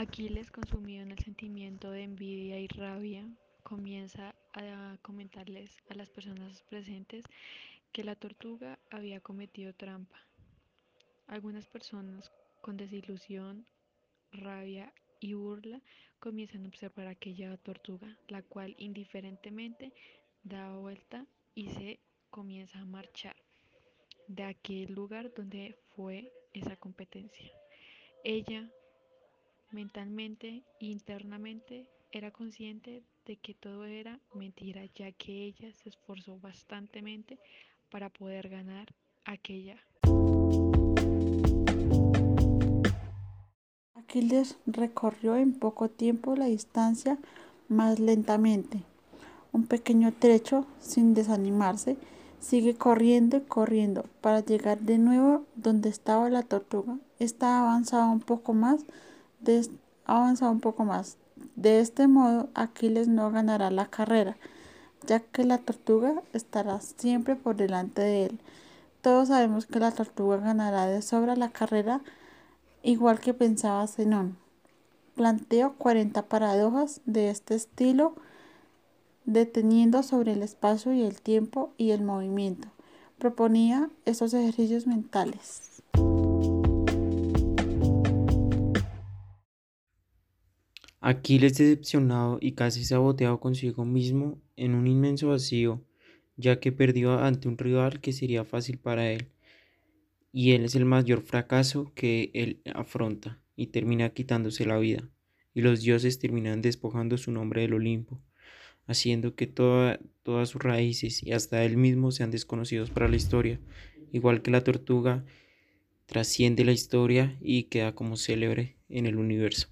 Aquiles, consumido en el sentimiento de envidia y rabia, comienza a comentarles a las personas presentes que la tortuga había cometido trampa. Algunas personas con desilusión, rabia y burla comienzan a observar aquella tortuga, la cual indiferentemente da vuelta y se comienza a marchar de aquel lugar donde fue esa competencia. Ella mentalmente e internamente era consciente de que todo era mentira, ya que ella se esforzó bastantemente para poder ganar aquella. Aquiles recorrió en poco tiempo la distancia más lentamente, un pequeño trecho sin desanimarse, sigue corriendo y corriendo para llegar de nuevo donde estaba la tortuga. Esta avanzaba un poco más de, avanza un poco más. De este modo, Aquiles no ganará la carrera, ya que la tortuga estará siempre por delante de él. Todos sabemos que la tortuga ganará de sobra la carrera, igual que pensaba Zenón. Planteo 40 paradojas de este estilo, deteniendo sobre el espacio y el tiempo y el movimiento. Proponía estos ejercicios mentales. Aquiles decepcionado y casi saboteado consigo mismo en un inmenso vacío, ya que perdió ante un rival que sería fácil para él. Y él es el mayor fracaso que él afronta y termina quitándose la vida. Y los dioses terminan despojando su nombre del Olimpo, haciendo que todas sus raíces y hasta él mismo sean desconocidos para la historia, igual que la tortuga trasciende la historia y queda como célebre en el universo.